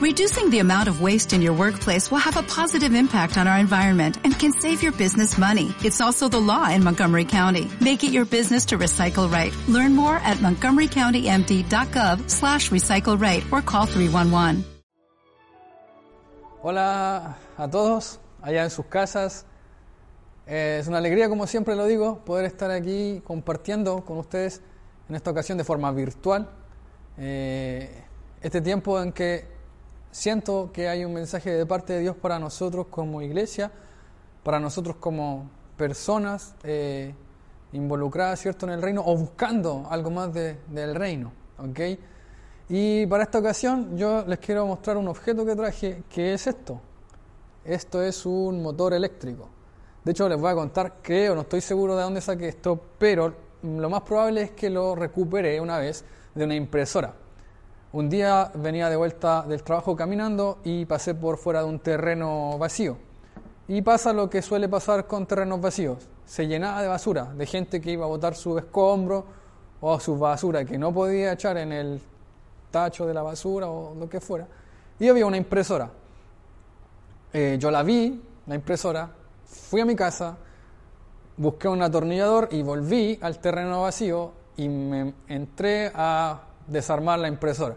Reducing the amount of waste in your workplace will have a positive impact on our environment and can save your business money. It's also the law in Montgomery County. Make it your business to recycle right. Learn more at montgomerycountymd.gov slash recycle right or call 311. Hola a todos allá en sus casas. Eh, es una alegría, como siempre lo digo, poder estar aquí compartiendo con ustedes en esta ocasión de forma virtual. Eh, este tiempo en que siento que hay un mensaje de parte de Dios para nosotros como iglesia, para nosotros como personas eh, involucradas ¿cierto? en el reino o buscando algo más del reino. ¿okay? Y para esta ocasión yo les quiero mostrar un objeto que traje que es esto. Esto es un motor eléctrico. De hecho les voy a contar, creo, no estoy seguro de dónde saqué esto, pero lo más probable es que lo recuperé una vez de una impresora. Un día venía de vuelta del trabajo caminando y pasé por fuera de un terreno vacío. Y pasa lo que suele pasar con terrenos vacíos. Se llenaba de basura, de gente que iba a botar su escombro o su basura que no podía echar en el tacho de la basura o lo que fuera. Y había una impresora. Eh, yo la vi, la impresora, fui a mi casa, busqué un atornillador y volví al terreno vacío y me entré a desarmar la impresora.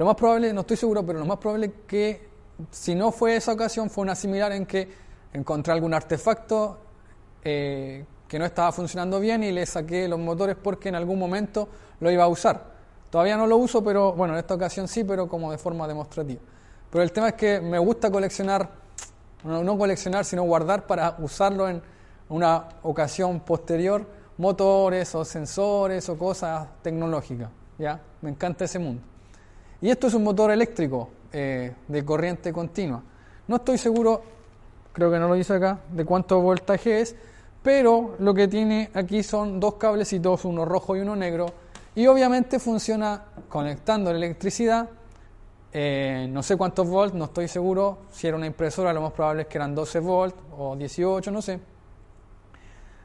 Lo más probable, no estoy seguro, pero lo más probable es que si no fue esa ocasión, fue una similar en que encontré algún artefacto eh, que no estaba funcionando bien y le saqué los motores porque en algún momento lo iba a usar. Todavía no lo uso, pero bueno, en esta ocasión sí, pero como de forma demostrativa. Pero el tema es que me gusta coleccionar, no coleccionar, sino guardar para usarlo en una ocasión posterior, motores o sensores o cosas tecnológicas. ¿ya? Me encanta ese mundo. Y esto es un motor eléctrico eh, de corriente continua. No estoy seguro, creo que no lo dice acá, de cuánto voltaje es, pero lo que tiene aquí son dos cablecitos, uno rojo y uno negro, y obviamente funciona conectando la electricidad, eh, no sé cuántos volts, no estoy seguro, si era una impresora lo más probable es que eran 12 volts o 18, no sé,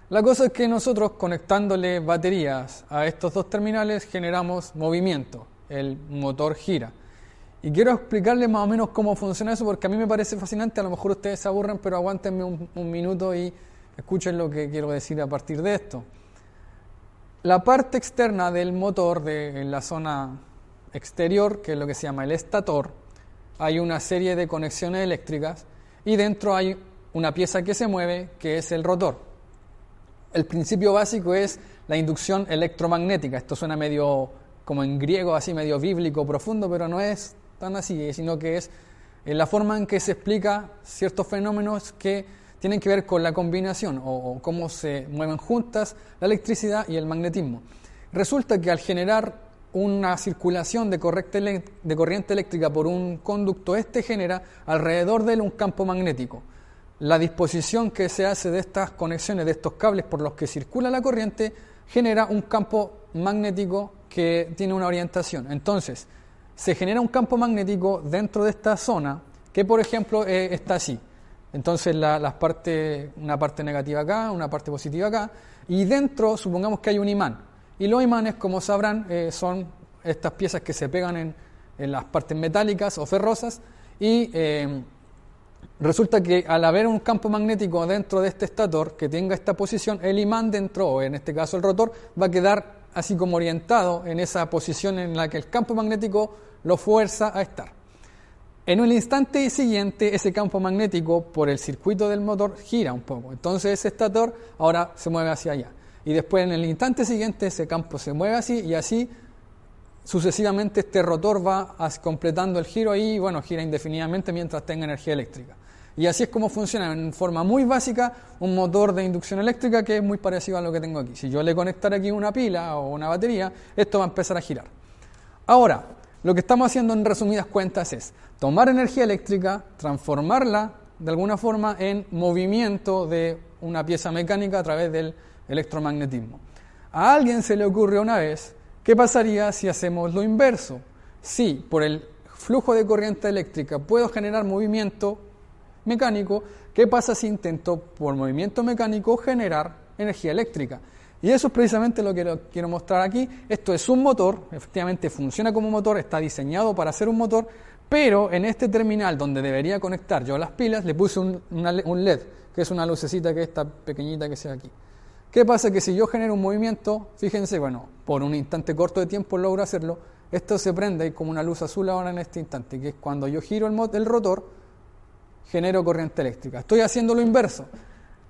la cosa es que nosotros conectándole baterías a estos dos terminales generamos movimiento, el motor gira. Y quiero explicarles más o menos cómo funciona eso porque a mí me parece fascinante, a lo mejor ustedes se aburren, pero aguántenme un, minuto y escuchen lo que quiero decir a partir de esto. La parte externa del motor, de, en la zona exterior, que es lo que se llama el estator, hay una serie de conexiones eléctricas y dentro hay una pieza que se mueve, que es el rotor el principio básico es la inducción electromagnética. Esto suena medio como en griego, así medio bíblico, profundo, pero no es tan así, sino que es la forma en que se explica ciertos fenómenos que tienen que ver con la combinación o, cómo se mueven juntas la electricidad y el magnetismo. Resulta que al generar una circulación de corriente eléctrica por un conducto, este genera alrededor de él un campo magnético la disposición que se hace de estas conexiones, de estos cables por los que circula la corriente, genera un campo magnético que tiene una orientación. Entonces, se genera un campo magnético dentro de esta zona que, por ejemplo, eh, está así. Entonces, la, una parte negativa acá, una parte positiva acá, y dentro supongamos que hay un imán. Y los imanes, como sabrán, eh, son estas piezas que se pegan en, en, las partes metálicas o ferrosas y eh, Resulta que al haber un campo magnético dentro de este estator que tenga esta posición, el imán dentro, o en este caso el rotor, va a quedar así como orientado en esa posición en la que el campo magnético lo fuerza a estar. En un instante siguiente, ese campo magnético por el circuito del motor gira un poco. Entonces ese estator ahora se mueve hacia allá. Y después en el instante siguiente ese campo se mueve así y así sucesivamente este rotor va completando el giro y bueno, gira indefinidamente mientras tenga energía eléctrica. Y así es como funciona en forma muy básica un motor de inducción eléctrica que es muy parecido a lo que tengo aquí. Si yo le conectara aquí una pila o una batería, esto va a empezar a girar. Ahora, lo que estamos haciendo en resumidas cuentas es tomar energía eléctrica, transformarla de alguna forma en movimiento de una pieza mecánica a través del electromagnetismo. A alguien se le ocurrió una vez, ¿qué pasaría si hacemos lo inverso? Si por el flujo de corriente eléctrica puedo generar movimiento mecánico, ¿qué pasa si intento por movimiento mecánico generar energía eléctrica? Y eso es precisamente lo que quiero mostrar aquí. Esto es un motor, efectivamente funciona como motor, está diseñado para ser un motor, Pero en este terminal donde debería conectar yo las pilas, le puse un, LED, que es una lucecita que es esta pequeñita que se ve aquí. ¿Qué pasa? Que si yo genero un movimiento, fíjense, bueno, por un instante corto de tiempo logro hacerlo, esto se prende como una luz azul ahora en este instante, que es cuando yo giro el, el rotor, genero corriente eléctrica. Estoy haciendo lo inverso.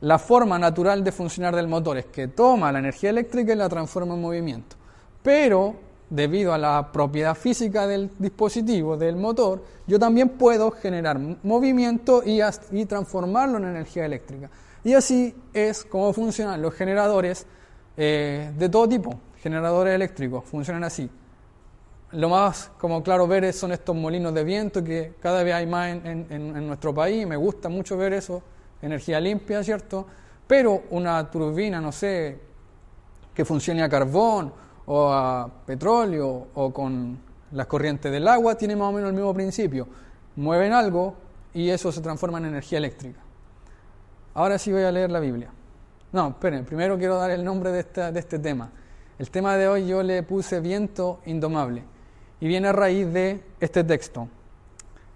La forma natural de funcionar del motor es que toma la energía eléctrica y la transforma en movimiento. Pero debido a la propiedad física del dispositivo, del motor, yo también puedo generar movimiento y, transformarlo en energía eléctrica. Y así es como funcionan los generadores eh, de todo tipo, generadores eléctricos, funcionan así. Lo más como claro ver son estos molinos de viento que cada vez hay más en, en nuestro país, me gusta mucho ver eso, energía limpia, ¿cierto? Pero una turbina, no sé, que funcione a carbón, o a petróleo o con las corrientes del agua, tiene más o menos el mismo principio. Mueven algo y eso se transforma en energía eléctrica. Ahora sí voy a leer la Biblia. No, esperen, primero quiero dar el nombre de, de este tema. El tema de hoy yo le puse viento indomable y viene a raíz de este texto.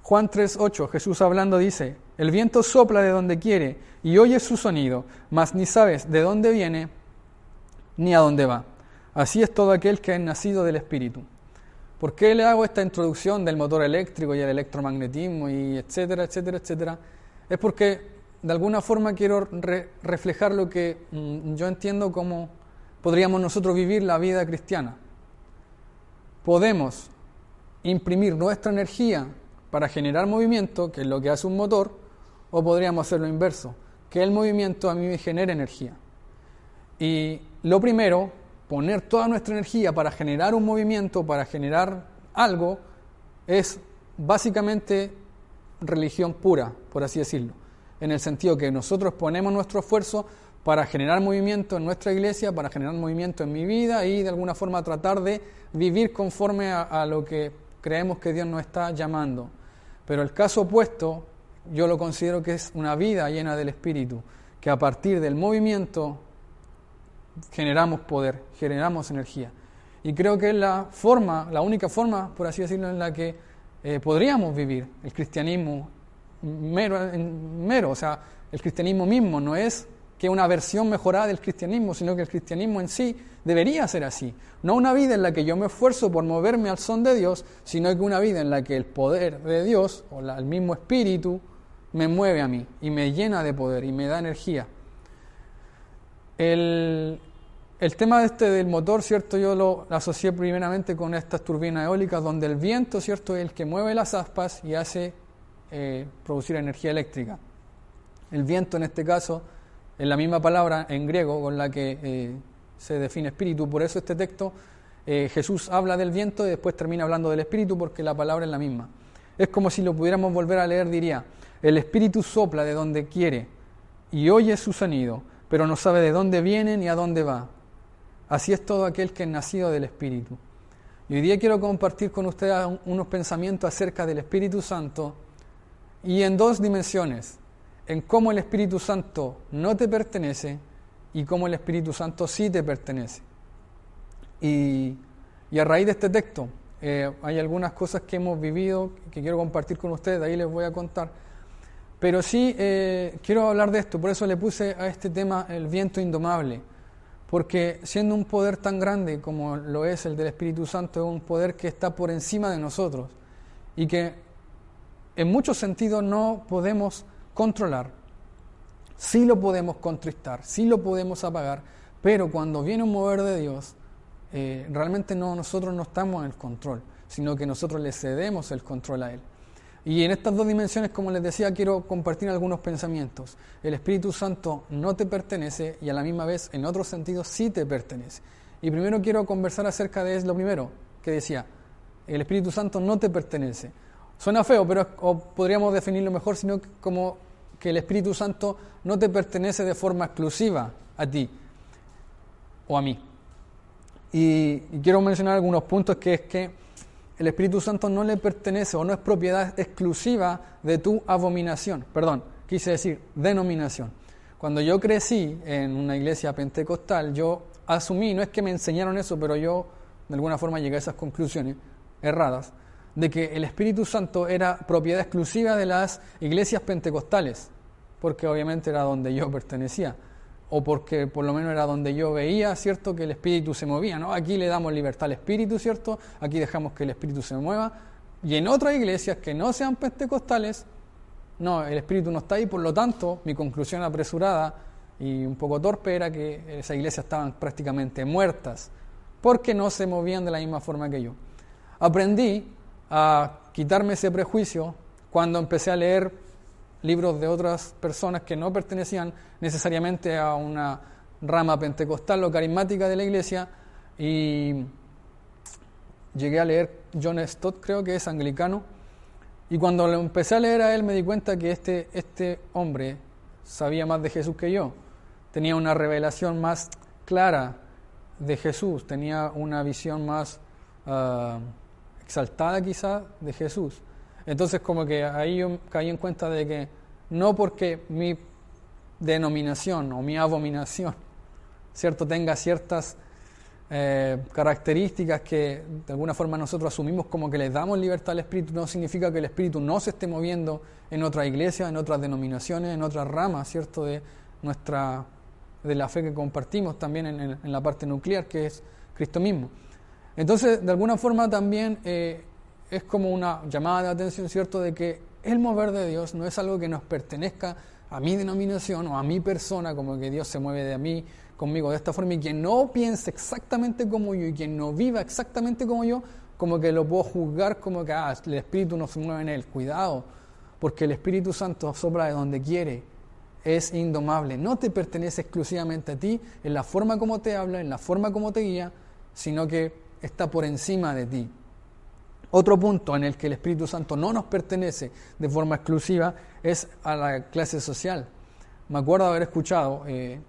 Juan 3.8, Jesús hablando dice, el viento sopla de donde quiere y oye su sonido, mas ni sabes de dónde viene ni a dónde va. Así es todo aquel que es nacido del Espíritu. ¿Por qué le hago esta introducción del motor eléctrico y el electromagnetismo y etcétera, etcétera, etcétera? Es porque de alguna forma quiero reflejar lo que mm, yo entiendo como podríamos nosotros vivir la vida cristiana. Podemos imprimir nuestra energía para generar movimiento, que es lo que hace un motor, o podríamos hacer lo inverso, que el movimiento a mí me genere energía. Y lo primero poner toda nuestra energía para generar un movimiento, para generar algo, es básicamente religión pura, por así decirlo, en el sentido que nosotros ponemos nuestro esfuerzo para generar movimiento en nuestra iglesia, para generar movimiento en mi vida y de alguna forma tratar de vivir conforme a, a lo que creemos que Dios nos está llamando. Pero el caso opuesto, yo lo considero que es una vida llena del Espíritu, que a partir del movimiento generamos poder, generamos energía. Y creo que es la forma, la única forma, por así decirlo, en la que eh, podríamos vivir el cristianismo mero, mero. O sea, el cristianismo mismo no es que una versión mejorada del cristianismo, sino que el cristianismo en sí debería ser así. No una vida en la que yo me esfuerzo por moverme al son de Dios, sino que una vida en la que el poder de Dios, o el mismo espíritu, me mueve a mí y me llena de poder y me da energía. El, el tema este del motor, ¿cierto? Yo lo asocié primeramente con estas turbinas eólicas donde el viento, ¿cierto? Es el que mueve las aspas y hace eh, producir energía eléctrica. El viento en este caso es la misma palabra en griego con la que eh, se define espíritu, por eso este texto eh, Jesús habla del viento y después termina hablando del espíritu porque la palabra es la misma. Es como si lo pudiéramos volver a leer, diría, el espíritu sopla de donde quiere y oye su sonido, pero no sabe de dónde viene ni a dónde va Así es todo aquel que es nacido del Espíritu. Y hoy día quiero compartir con ustedes unos pensamientos acerca del Espíritu Santo y en dos dimensiones, en cómo el Espíritu Santo no te pertenece y cómo el Espíritu Santo sí te pertenece. Y, a raíz de este texto, eh, hay algunas cosas que hemos vivido que quiero compartir con ustedes, de ahí les voy a contar. Pero sí eh, quiero hablar de esto, por eso le puse a este tema el viento indomable porque siendo un poder tan grande como lo es el del Espíritu Santo, es un poder que está por encima de nosotros y que en muchos sentidos no podemos controlar. Sí lo podemos contristar, sí lo podemos apagar, pero cuando viene un mover de Dios, eh, realmente no, nosotros no estamos en el control, sino que nosotros le cedemos el control a Él. Y en estas dos dimensiones, como les decía, quiero compartir algunos pensamientos. El Espíritu Santo no te pertenece y a la misma vez, en otros sentidos, sí te pertenece. Y primero quiero conversar acerca de lo primero que decía. El Espíritu Santo no te pertenece. Suena feo, pero podríamos definirlo mejor, sino como que el Espíritu Santo no te pertenece de forma exclusiva a ti o a mí. y quiero mencionar algunos puntos que es que el Espíritu Santo no le pertenece o no es propiedad exclusiva de tu abominación. Perdón, quise decir denominación. Cuando yo crecí en una iglesia pentecostal, yo asumí, no es que me enseñaron eso, pero yo de alguna forma llegué a esas conclusiones erradas, de que el Espíritu Santo era propiedad exclusiva de las iglesias pentecostales, porque obviamente era donde yo pertenecía, o porque por lo menos era donde yo veía, ¿cierto?, que el Espíritu se movía, ¿no? Aquí le damos libertad al Espíritu, ¿cierto? Aquí dejamos que el Espíritu se mueva, y en otras iglesias que no sean pentecostales, no, el Espíritu no está ahí, por lo tanto, mi conclusión apresurada y un poco torpe era que esas iglesias estaban prácticamente muertas, porque no se movían de la misma forma que yo. Aprendí a quitarme ese prejuicio cuando empecé a leer libros de otras personas que no pertenecían necesariamente a una rama pentecostal o carismática de la iglesia. Y llegué a leer John Stott, creo que es anglicano, y cuando lo empecé a leer a él me di cuenta que este, este hombre sabía más de Jesús que yo, tenía una revelación más clara de Jesús, tenía una visión más ah, exaltada quizá de Jesús. Entonces como que ahí yo caí en cuenta de que no porque mi denominación o mi abominación, ¿cierto?, tenga ciertas eh, características que de alguna forma nosotros asumimos como que le damos libertad al Espíritu, no significa que el Espíritu no se esté moviendo en otra iglesia, en otras denominaciones, en otras ramas, ¿cierto?, de nuestra de la fe que compartimos también en, la parte nuclear, que es Cristo mismo. Entonces, de alguna forma también eh, es como una llamada de atención, ¿cierto?, de que el mover de Dios no es algo que nos pertenezca a mi denominación o a mi persona, como que Dios se mueve de mí conmigo de esta forma y quien no piense exactamente como yo y quien no viva exactamente como yo, como que lo puedo juzgar como que ah, el Espíritu no se mueve en él. Cuidado, porque el Espíritu Santo sopla de donde quiere, es indomable, no te pertenece exclusivamente a ti en la forma como te habla, en la forma como te guía, sino que está por encima de ti. Otro punto en el que el Espíritu Santo no nos pertenece de forma exclusiva es a la clase social. Me acuerdo haber escuchado eh,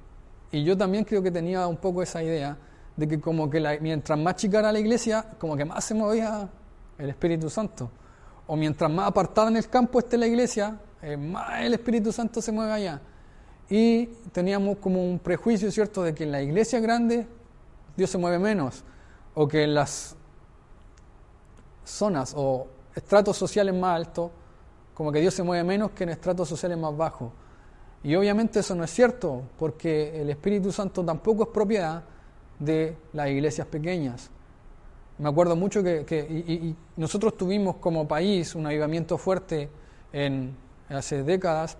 y yo también creo que tenía un poco esa idea de que como que mientras más chica era la iglesia, como que más se movía el Espíritu Santo. O mientras más apartada en el campo esté la iglesia, eh, más el Espíritu Santo se mueve allá. Y teníamos como un prejuicio, ¿cierto?, de que en la iglesia grande Dios se mueve menos. O que en las zonas o estratos sociales más altos, como que Dios se mueve menos que en estratos sociales más bajos. Y obviamente eso no es cierto, porque el Espíritu Santo tampoco es propiedad de las iglesias pequeñas. Me acuerdo mucho que, nosotros tuvimos como país un avivamiento fuerte en, hace décadas,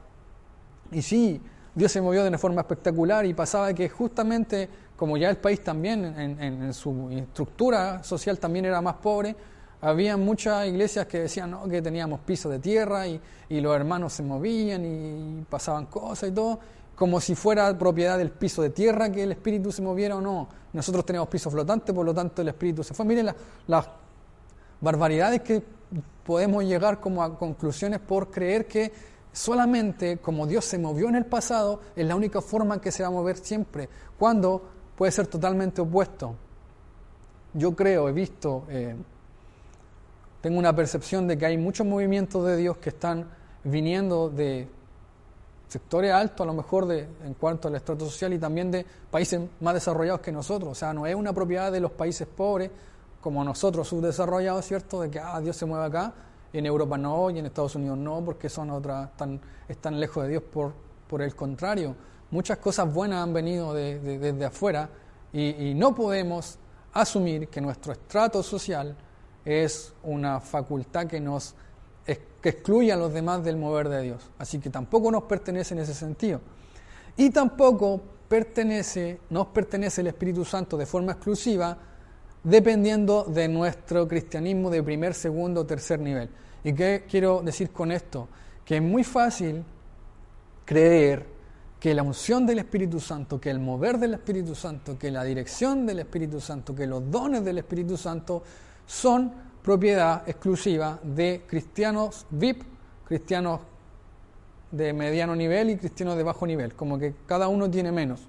y sí, Dios se movió de una forma espectacular y pasaba que justamente, como ya el país también en su estructura social también era más pobre, había muchas iglesias que decían que teníamos piso de tierra y, los hermanos se movían y, pasaban cosas y todo, como si fuera propiedad del piso de tierra que el espíritu se moviera o no. Nosotros teníamos piso flotante, por lo tanto el espíritu se fue. Miren las barbaridades que podemos llegar como a conclusiones por creer que solamente como Dios se movió en el pasado es la única forma en que se va a mover siempre, cuando puede ser totalmente opuesto. Yo creo, he visto... Eh, tengo una percepción de que hay muchos movimientos de Dios que están viniendo de sectores altos, a lo mejor de, en cuanto al estrato social y también de países más desarrollados que nosotros. O sea, no es una propiedad de los países pobres como nosotros subdesarrollados, ¿cierto? De que ah, Dios se mueve acá, en Europa no, y en Estados Unidos no, porque son otras, están, están lejos de Dios por, por el contrario. Muchas cosas buenas han venido desde afuera y, y no podemos asumir que nuestro estrato social es una facultad que nos que excluye a los demás del mover de Dios. Así que tampoco nos pertenece en ese sentido. Y tampoco pertenece, nos pertenece el Espíritu Santo de forma exclusiva, dependiendo de nuestro cristianismo de primer, segundo tercer nivel. ¿Y qué quiero decir con esto? Que es muy fácil creer que la unción del Espíritu Santo, que el mover del Espíritu Santo, que la dirección del Espíritu Santo, que los dones del Espíritu Santo son propiedad exclusiva de cristianos VIP, cristianos de mediano nivel y cristianos de bajo nivel, como que cada uno tiene menos.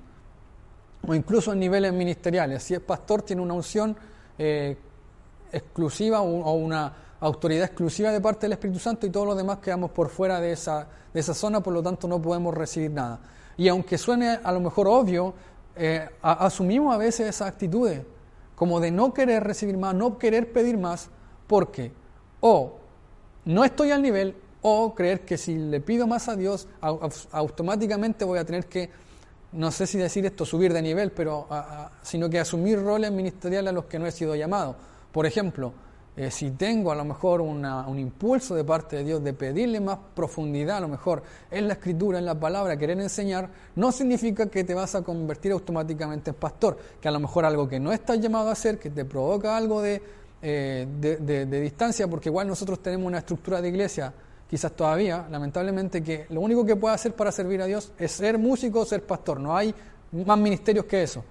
O incluso en niveles ministeriales. Si es pastor, tiene una unción eh, exclusiva o, una autoridad exclusiva de parte del Espíritu Santo y todos los demás quedamos por fuera de esa, de esa zona, por lo tanto no podemos recibir nada. Y aunque suene a lo mejor obvio, eh, asumimos a veces esas actitudes como de no querer recibir más, no querer pedir más, porque o no estoy al nivel o creer que si le pido más a Dios automáticamente voy a tener que, no sé si decir esto, subir de nivel, pero sino que asumir roles ministeriales a los que no he sido llamado. Por ejemplo, eh, si tengo a lo mejor un impulso de parte de Dios de pedirle más profundidad, a lo mejor en la escritura, en la palabra, querer enseñar, no significa que te vas a convertir automáticamente en pastor, que a lo mejor algo que no estás llamado a hacer, que te provoca algo de, eh, de distancia, porque igual nosotros tenemos una estructura de iglesia, quizás todavía, lamentablemente, que lo único que puede hacer para servir a Dios es ser músico o ser pastor, no hay más ministerios que eso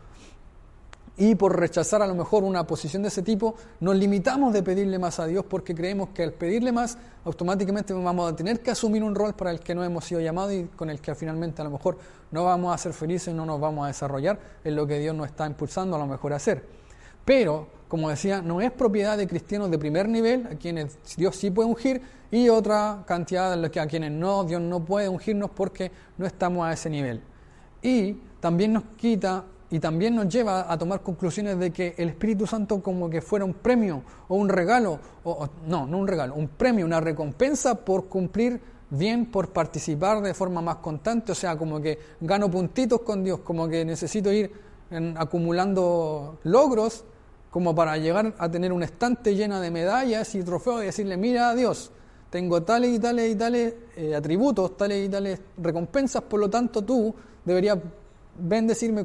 y por rechazar a lo mejor una posición de ese tipo, nos limitamos de pedirle más a Dios porque creemos que al pedirle más, automáticamente vamos a tener que asumir un rol para el que no hemos sido llamados y con el que finalmente a lo mejor no vamos a ser felices, no nos vamos a desarrollar en lo que Dios nos está impulsando a lo mejor a hacer. Pero, como decía, no es propiedad de cristianos de primer nivel, a quienes Dios sí puede ungir, y otra cantidad a quienes no, Dios no puede ungirnos porque no estamos a ese nivel. Y también nos quita y también nos lleva a tomar conclusiones de que el Espíritu Santo como que fuera un premio o un regalo, o, no, no un regalo, un premio, una recompensa por cumplir bien, por participar de forma más constante, o sea, como que gano puntitos con Dios, como que necesito ir acumulando logros como para llegar a tener un estante llena de medallas y trofeos y decirle, mira a Dios, tengo tales y tales y tales eh, atributos, tales y tales recompensas, por lo tanto tú deberías bendecirme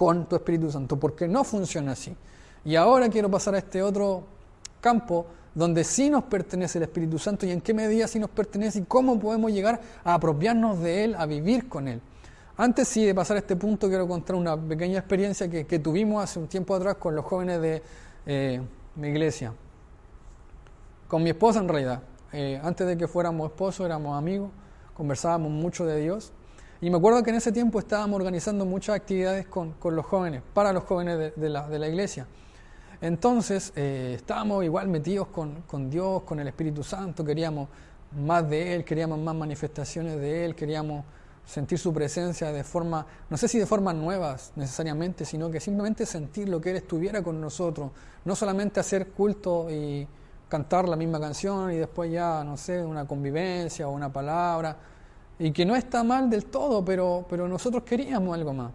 con tu Espíritu Santo, porque no funciona así. Y ahora quiero pasar a este otro campo donde sí nos pertenece el Espíritu Santo y en qué medida sí nos pertenece y cómo podemos llegar a apropiarnos de Él, a vivir con Él. Antes sí de pasar a este punto quiero contar una pequeña experiencia que, tuvimos hace un tiempo atrás con los jóvenes de eh, mi iglesia. Con mi esposa en realidad. Eh, antes de que fuéramos esposos éramos amigos, conversábamos mucho de Dios y me acuerdo que en ese tiempo estábamos organizando muchas actividades con, los jóvenes, para los jóvenes de, la, iglesia. Entonces eh, estábamos igual metidos con, Dios, con el Espíritu Santo, queríamos más de Él, queríamos más manifestaciones de Él, queríamos sentir su presencia de forma, no sé si de formas nuevas necesariamente, sino que simplemente sentir lo que Él estuviera con nosotros, no solamente hacer culto y cantar la misma canción y después ya, no sé, una convivencia o una palabra, y que no está mal del todo, pero, pero nosotros queríamos algo más.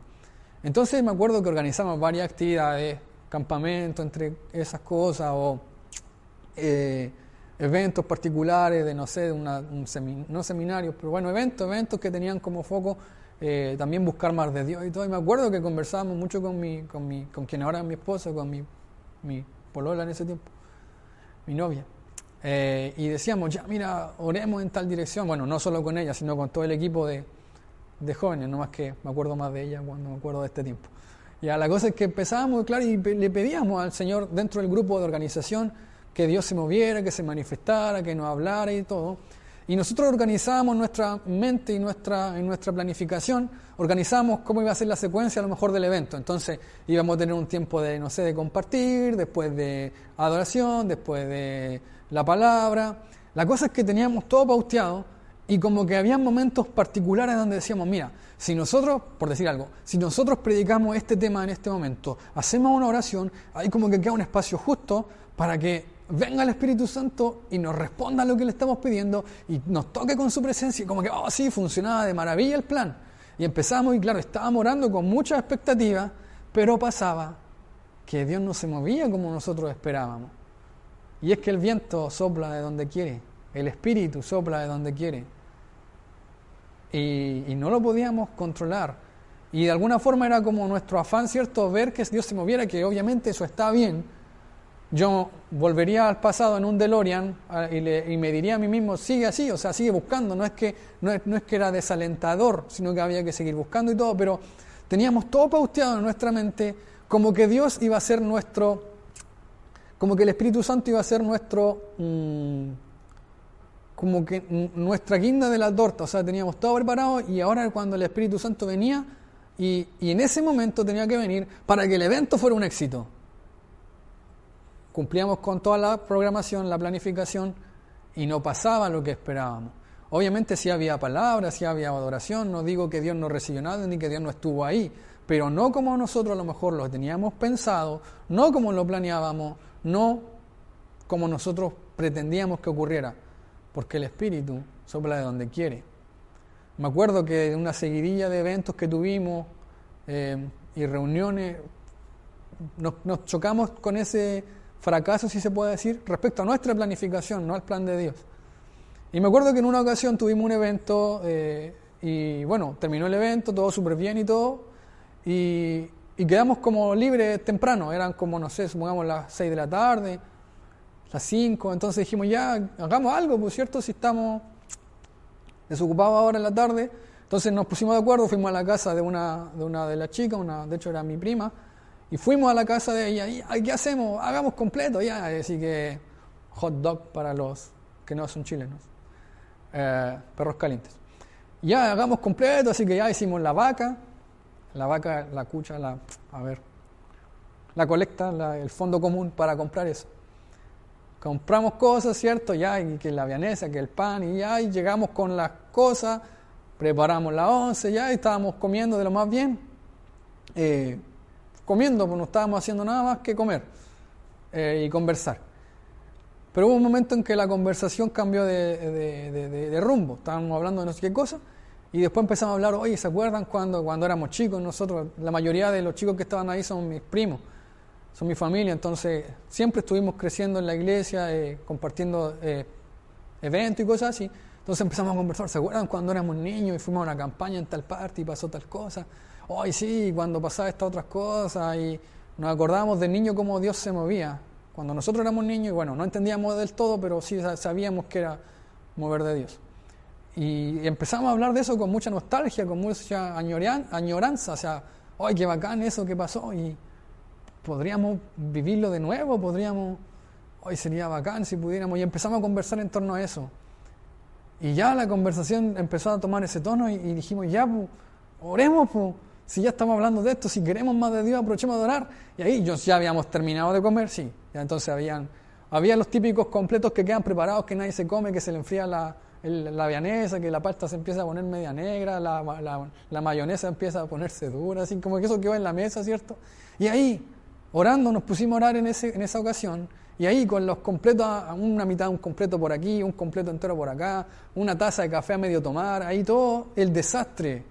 Entonces me acuerdo que organizamos varias actividades, campamento entre esas cosas o eh, eventos particulares de, no sé, de una, un no seminarios, pero bueno, eventos, eventos que tenían como foco eh, también buscar más de Dios y todo. Y me acuerdo que conversábamos mucho con, mi, con, mi, con quien ahora es mi esposa, con mi, mi polola en ese tiempo, mi novia. Eh, y decíamos, ya, mira, oremos en tal dirección. Bueno, no solo con ella, sino con todo el equipo de, de jóvenes, no más que me acuerdo más de ella cuando me acuerdo de este tiempo. Ya, la cosa es que empezábamos, claro, y le pedíamos al Señor dentro del grupo de organización que Dios se moviera, que se manifestara, que nos hablara y todo. Y nosotros organizábamos nuestra mente y nuestra, en nuestra planificación, organizábamos cómo iba a ser la secuencia a lo mejor del evento. Entonces íbamos a tener un tiempo de, no sé, de compartir, después de adoración, después de la palabra. La cosa es que teníamos todo pausteado y como que había momentos particulares donde decíamos, mira, si nosotros, por decir algo, si nosotros predicamos este tema en este momento, hacemos una oración, hay como que queda un espacio justo para que venga el Espíritu Santo y nos responda a lo que le estamos pidiendo y nos toque con su presencia como que, oh sí, funcionaba de maravilla el plan. Y empezamos y claro, estábamos orando con mucha expectativa, pero pasaba que Dios no se movía como nosotros esperábamos. Y es que el viento sopla de donde quiere, el espíritu sopla de donde quiere. Y, no lo podíamos controlar. Y de alguna forma era como nuestro afán, ¿cierto? Ver que Dios se moviera, que obviamente eso está bien. Yo volvería al pasado en un DeLorean y, y me diría a mí mismo, sigue así, o sea, sigue buscando. No es, que, no, es, no es que era desalentador, sino que había que seguir buscando y todo, pero teníamos todo pausteado en nuestra mente como que Dios iba a ser nuestro como que el Espíritu Santo iba a ser nuestro, mm, como que nuestra guinda de la torta, o sea, teníamos todo preparado y ahora cuando el Espíritu Santo venía y, y en ese momento tenía que venir para que el evento fuera un éxito. Cumplíamos con toda la programación, la planificación y no pasaba lo que esperábamos. Obviamente sí había palabras, sí había adoración, no digo que Dios no recibió nada ni que Dios no estuvo ahí, pero no como nosotros a lo mejor lo teníamos pensado, no como lo planeábamos, no como nosotros pretendíamos que ocurriera, porque el Espíritu sopla de donde quiere. Me acuerdo que en una seguidilla de eventos que tuvimos eh, y reuniones, nos, chocamos con ese fracaso, si se puede decir, respecto a nuestra planificación, no al plan de Dios. Y me acuerdo que en una ocasión tuvimos un evento eh, y bueno, terminó el evento, todo súper bien y todo, y, quedamos como libres temprano, eran como, no sé, supongamos las 6 de la tarde, las 5, entonces dijimos ya, hagamos algo, pues cierto, si estamos desocupados ahora en la tarde, entonces nos pusimos de acuerdo, fuimos a la casa de una de, una de las chicas, una, de hecho era mi prima, y fuimos a la casa de ella, y ¿qué hacemos? Hagamos completo, ya, así que hot dog para los que no son chilenos, eh, perros calientes. Ya, hagamos completo, así que ya hicimos la vaca, la vaca, la cucha, la, a ver, la colecta, el fondo común para comprar eso. Compramos cosas, ¿cierto? Ya, y que la vianesa, que el pan, y ya, y llegamos con las cosas, preparamos la once, ya, y estábamos comiendo de lo más bien. Eh, comiendo, pues no estábamos haciendo nada más que comer eh, y conversar. Pero hubo un momento en que la conversación cambió de, rumbo. Estábamos hablando de no sé qué cosa. Y después empezamos a hablar, oye, ¿se acuerdan cuando, cuando éramos chicos? Nosotros, la mayoría de los chicos que estaban ahí son mis primos, son mi familia. Entonces, siempre estuvimos creciendo en la iglesia, eh, compartiendo eh, eventos y cosas así. Entonces empezamos a conversar, ¿se acuerdan cuando éramos niños y fuimos a una campaña en tal parte y pasó tal cosa? Hoy sí, cuando pasaba estas otras cosas y nos acordábamos del niño cómo Dios se movía. Cuando nosotros éramos niños, y bueno, no entendíamos del todo, pero sí sabíamos que era mover de Dios. Y empezamos a hablar de eso con mucha nostalgia, con mucha añoranza, o sea, ¡ay, qué bacán eso que pasó! Y podríamos vivirlo de nuevo, podríamos, hoy sería bacán si pudiéramos. Y empezamos a conversar en torno a eso. Y ya la conversación empezó a tomar ese tono y, dijimos, ya, pues, oremos, pues si ya estamos hablando de esto, si queremos más de Dios, aprovechemos de orar. Y ahí ya habíamos terminado de comer, sí. Ya entonces habían, había los típicos completos que quedan preparados, que nadie se come, que se le enfría la, la vianesa, que la pasta se empieza a poner media negra, la, la, mayonesa empieza a ponerse dura, así como que eso quedó en la mesa, ¿cierto? Y ahí, orando, nos pusimos a orar en, ese, en esa ocasión. Y ahí con los completos, una mitad, un completo por aquí, un completo entero por acá, una taza de café a medio tomar, ahí todo el desastre,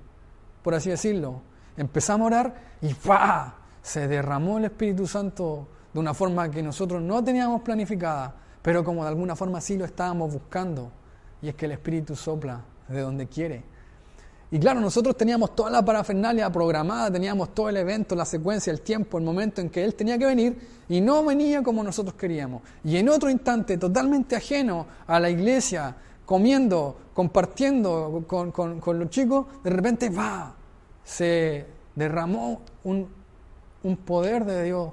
por así decirlo Empezamos a orar y ¡fa! Se derramó el Espíritu Santo de una forma que nosotros no teníamos planificada, pero como de alguna forma sí lo estábamos buscando. Y es que el Espíritu sopla de donde quiere. Y claro, nosotros teníamos toda la parafernalia programada, teníamos todo el evento, la secuencia, el tiempo, el momento en que Él tenía que venir y no venía como nosotros queríamos. Y en otro instante, totalmente ajeno a la iglesia, comiendo, compartiendo con, con los chicos, de repente va, se derramó un, poder de Dios.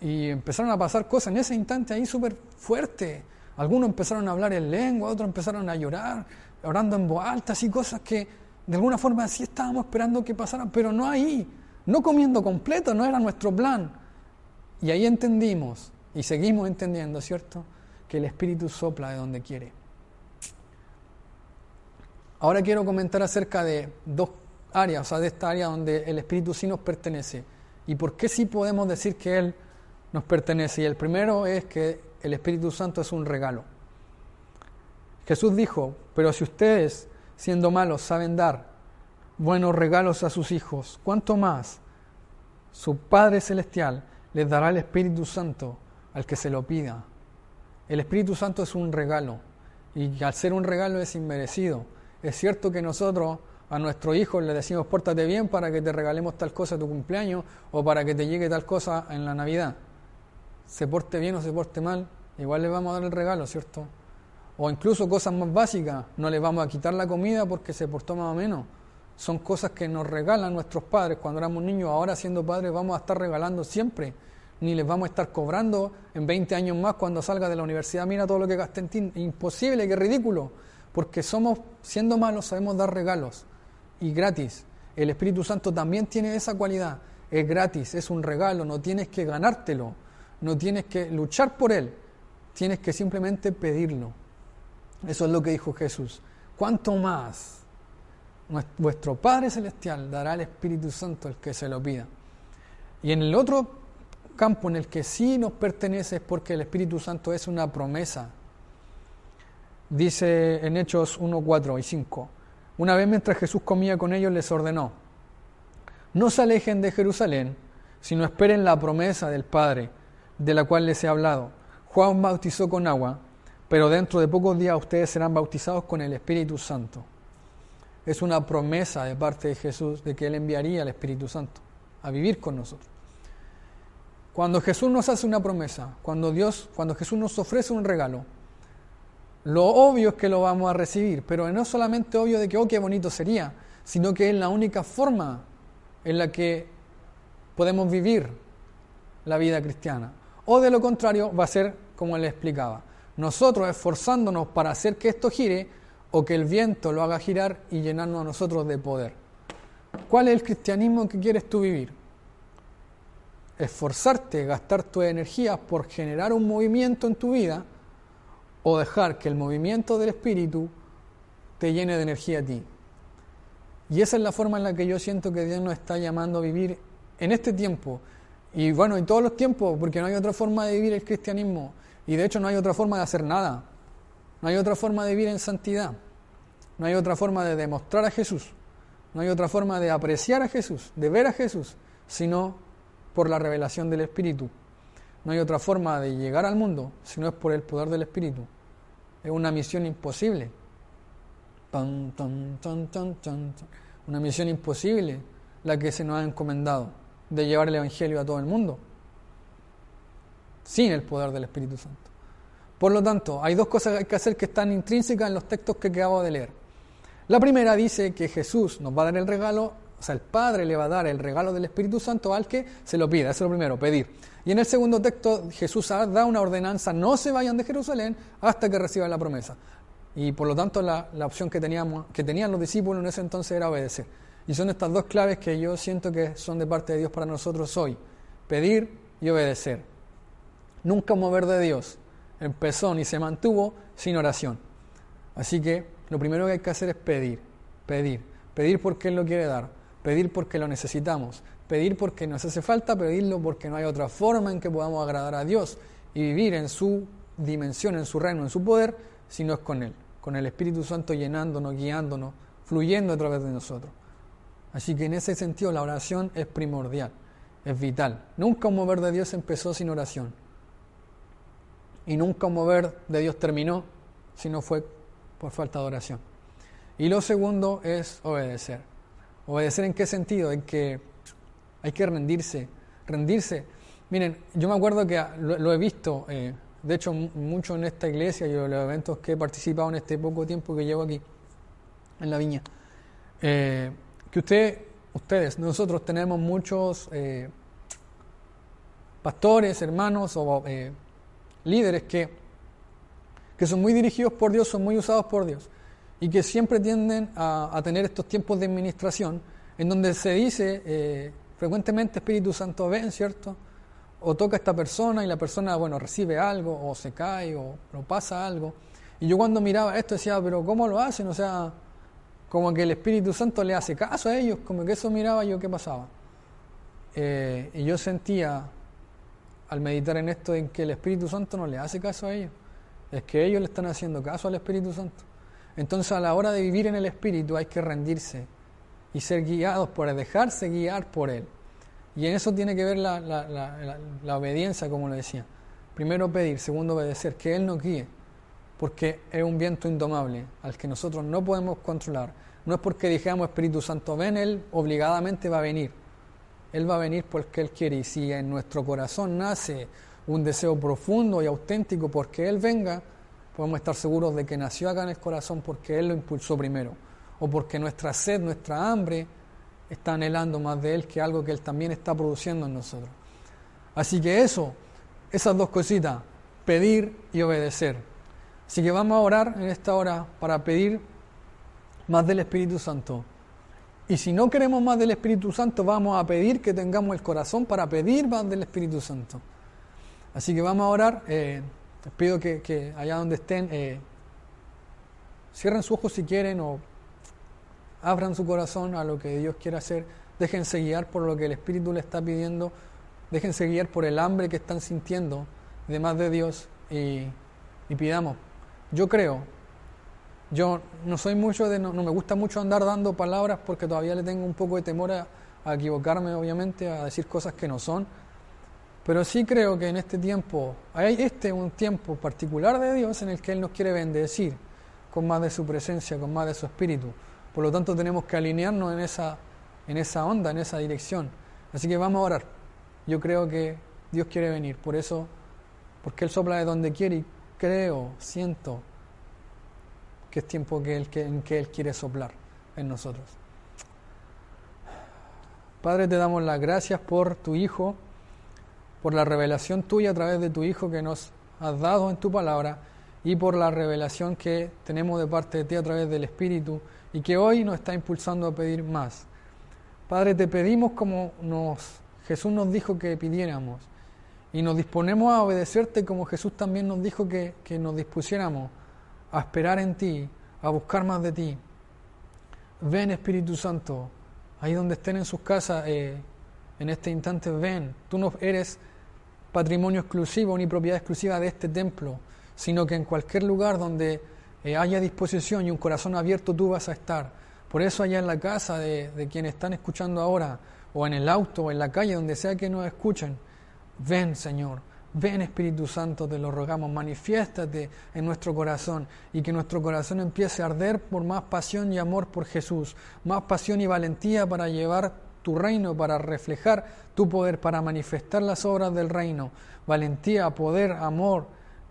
Y empezaron a pasar cosas en ese instante ahí súper fuerte. Algunos empezaron a hablar en lengua, otros empezaron a llorar, orando en voz alta, así cosas que de alguna forma sí estábamos esperando que pasaran, pero no ahí, no comiendo completo, no era nuestro plan. Y ahí entendimos, y seguimos entendiendo, ¿cierto? Que el Espíritu sopla de donde quiere. Ahora quiero comentar acerca de dos área, o sea, de esta área donde el Espíritu sí nos pertenece. ¿Y por qué sí podemos decir que Él nos pertenece? Y el primero es que el Espíritu Santo es un regalo. Jesús dijo, pero si ustedes, siendo malos, saben dar buenos regalos a sus hijos, ¿cuánto más su Padre Celestial les dará el Espíritu Santo al que se lo pida? El Espíritu Santo es un regalo y al ser un regalo es inmerecido. Es cierto que nosotros a nuestro hijo le decimos pórtate bien para que te regalemos tal cosa a tu cumpleaños o para que te llegue tal cosa en la Navidad. Se porte bien o se porte mal, igual le vamos a dar el regalo, ¿cierto? O incluso cosas más básicas, no le vamos a quitar la comida porque se portó más o menos. Son cosas que nos regalan nuestros padres cuando éramos niños, ahora siendo padres vamos a estar regalando siempre. Ni les vamos a estar cobrando en 20 años más cuando salga de la universidad. Mira todo lo que gasté en. Imposible, qué ridículo. Porque somos, siendo malos, sabemos dar regalos y gratis. El Espíritu Santo también tiene esa cualidad. Es gratis, es un regalo, no tienes que ganártelo, no tienes que luchar por él, tienes que simplemente pedirlo. Eso es lo que dijo Jesús. ¿Cuánto más vuestro Padre Celestial dará el Espíritu Santo al que se lo pida? Y en el otro campo en el que sí nos pertenece es porque el Espíritu Santo es una promesa. Dice en Hechos 1, 4 y 5. Una vez mientras Jesús comía con ellos les ordenó, no se alejen de Jerusalén, sino esperen la promesa del Padre, de la cual les he hablado. Juan bautizó con agua, pero dentro de pocos días ustedes serán bautizados con el Espíritu Santo. Es una promesa de parte de Jesús de que Él enviaría al Espíritu Santo a vivir con nosotros. Cuando Jesús nos hace una promesa, cuando Dios, cuando Jesús nos ofrece un regalo, lo obvio es que lo vamos a recibir, pero no solamente obvio de que, oh, qué bonito sería, sino que es la única forma en la que podemos vivir la vida cristiana. O de lo contrario, va a ser como le explicaba, nosotros esforzándonos para hacer que esto gire o que el viento lo haga girar y llenarnos a nosotros de poder. ¿Cuál es el cristianismo que quieres tú vivir? Esforzarte, gastar tu energía por generar un movimiento en tu vida o dejar que el movimiento del espíritu te llene de energía a ti. Y esa es la forma en la que yo siento que Dios nos está llamando a vivir en este tiempo. Y bueno, en todos los tiempos, porque no hay otra forma de vivir el cristianismo. Y de hecho no hay otra forma de hacer nada. No hay otra forma de vivir en santidad. No hay otra forma de demostrar a Jesús. No hay otra forma de apreciar a Jesús, de ver a Jesús, sino por la revelación del Espíritu. No hay otra forma de llegar al mundo si no es por el poder del Espíritu. Es una misión imposible. una misión imposible la que se nos ha encomendado de llevar el Evangelio a todo el mundo sin el poder del Espíritu Santo. Por lo tanto, hay dos cosas que hay que hacer que están intrínsecas en los textos que acabo de leer. La primera dice que Jesús nos va a dar el regalo, o sea, el Padre le va a dar el regalo del Espíritu Santo al que se lo pida. Eso es lo primero, pedir. Y en el segundo texto Jesús da una ordenanza, no se vayan de Jerusalén hasta que reciban la promesa. Y por lo tanto la, opción que, teníamos, que tenían los discípulos en ese entonces era obedecer. Y son estas dos claves que yo siento que son de parte de Dios para nosotros hoy. Pedir y obedecer. Nunca mover de Dios. Empezó ni se mantuvo sin oración. Así que lo primero que hay que hacer es pedir, pedir, pedir porque Él lo quiere dar, pedir porque lo necesitamos, pedir porque nos hace falta, pedirlo porque no hay otra forma en que podamos agradar a Dios y vivir en su dimensión, en su reino, en su poder, si no es con Él, con el Espíritu Santo llenándonos, guiándonos, fluyendo a través de nosotros. Así que en ese sentido la oración es primordial, es vital. Nunca un mover de Dios empezó sin oración. Y nunca un mover de Dios terminó si no fue por falta de oración. Y lo segundo es obedecer. ¿Obedecer en qué sentido? En que hay que rendirse. Rendirse. Miren, yo me acuerdo que lo, he visto, eh, de hecho, mucho en esta iglesia y en los eventos que he participado en este poco tiempo que llevo aquí, en la viña. Eh, que usted, ustedes, nosotros tenemos muchos eh, pastores, hermanos o líderes que que son muy dirigidos por Dios, son muy usados por Dios, y que siempre tienden a, tener estos tiempos de administración en donde se dice eh, frecuentemente Espíritu Santo ven, ¿cierto? O toca a esta persona y la persona, bueno, recibe algo, o se cae, o pasa algo. Y yo cuando miraba esto decía, pero ¿cómo lo hacen? O sea, como que el Espíritu Santo le hace caso a ellos, como que eso miraba yo qué pasaba. Eh, y yo sentía, al meditar en esto, en que el Espíritu Santo no le hace caso a ellos es que ellos le están haciendo caso al Espíritu Santo. Entonces a la hora de vivir en el Espíritu hay que rendirse y ser guiados por dejarse guiar por Él. Y en eso tiene que ver la, la, obediencia, como le decía. Primero pedir, segundo obedecer, que Él nos guíe, porque es un viento indomable al que nosotros no podemos controlar. No es porque dijéramos Espíritu Santo, ven, Él obligadamente va a venir. Él va a venir porque Él quiere. Y si en nuestro corazón nace un deseo profundo y auténtico porque Él venga, podemos estar seguros de que nació acá en el corazón porque Él lo impulsó primero, o porque nuestra sed, nuestra hambre está anhelando más de Él que algo que Él también está produciendo en nosotros. Así que eso, esas dos cositas, pedir y obedecer. Así que vamos a orar en esta hora para pedir más del Espíritu Santo. Y si no queremos más del Espíritu Santo, vamos a pedir que tengamos el corazón para pedir más del Espíritu Santo. Así que vamos a orar. Eh, les pido que, allá donde estén eh, cierren sus ojos si quieren o abran su corazón a lo que Dios quiere hacer. Déjense guiar por lo que el Espíritu le está pidiendo. déjense guiar por el hambre que están sintiendo de más de Dios y, pidamos. Yo creo, yo no soy mucho de, no, me gusta mucho andar dando palabras porque todavía le tengo un poco de temor a, a equivocarme, obviamente, a decir cosas que no son. Pero sí creo que en este tiempo, hay este un tiempo particular de Dios en el que Él nos quiere bendecir con más de su presencia, con más de su espíritu. Por lo tanto, tenemos que alinearnos en esa, en esa onda, en esa dirección. Así que vamos a orar. Yo creo que Dios quiere venir, por eso, porque Él sopla de donde quiere y creo, siento que es tiempo que él, que, en que Él quiere soplar en nosotros. Padre, te damos las gracias por tu Hijo, por la revelación tuya a través de tu Hijo que nos has dado en tu palabra y por la revelación que tenemos de parte de ti a través del Espíritu y que hoy nos está impulsando a pedir más. Padre, te pedimos como nos, Jesús nos dijo que pidiéramos y nos disponemos a obedecerte como Jesús también nos dijo que, que nos dispusiéramos a esperar en ti, a buscar más de ti. Ven Espíritu Santo, ahí donde estén en sus casas, eh, en este instante, ven. Tú no eres patrimonio exclusivo ni propiedad exclusiva de este templo sino que en cualquier lugar donde eh, haya disposición y un corazón abierto tú vas a estar. Por eso allá en la casa de, de quienes están escuchando ahora, o en el auto, o en la calle, donde sea que nos escuchen, ven Señor, ven Espíritu Santo, te lo rogamos, manifiéstate en nuestro corazón y que nuestro corazón empiece a arder por más pasión y amor por Jesús, más pasión y valentía para llevar tu reino, para reflejar tu poder, para manifestar las obras del reino, valentía, poder, amor,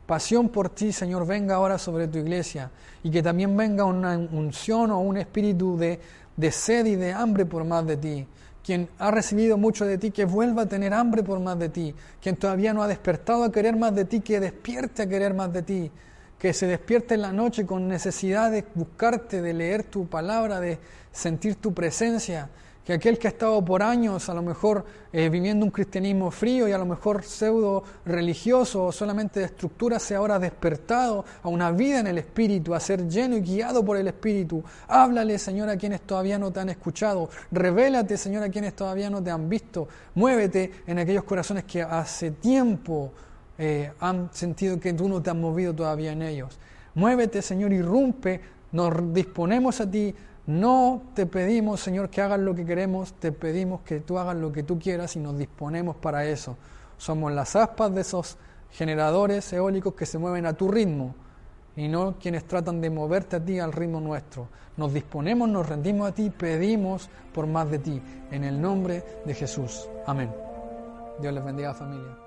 pasión por ti, Señor, venga ahora sobre tu iglesia y que también venga una unción o un espíritu de, de sed y de hambre por más de ti. Quien ha recibido mucho de ti, que vuelva a tener hambre por más de ti. Quien todavía no ha despertado a querer más de ti, que despierte a querer más de ti. Que se despierte en la noche con necesidad de buscarte, de leer tu palabra, de sentir tu presencia que aquel que ha estado por años a lo mejor eh, viviendo un cristianismo frío y a lo mejor pseudo religioso o solamente de estructura se ahora despertado a una vida en el Espíritu, a ser lleno y guiado por el Espíritu. Háblale, Señor, a quienes todavía no te han escuchado. Revélate, Señor, a quienes todavía no te han visto. Muévete en aquellos corazones que hace tiempo eh, han sentido que tú no te has movido todavía en ellos. Muévete, Señor, irrumpe. Nos disponemos a ti no te pedimos, Señor, que hagas lo que queremos, te pedimos que tú hagas lo que tú quieras y nos disponemos para eso. Somos las aspas de esos generadores eólicos que se mueven a tu ritmo y no quienes tratan de moverte a ti al ritmo nuestro. Nos disponemos, nos rendimos a ti, pedimos por más de ti. En el nombre de Jesús. Amén. Dios les bendiga familia.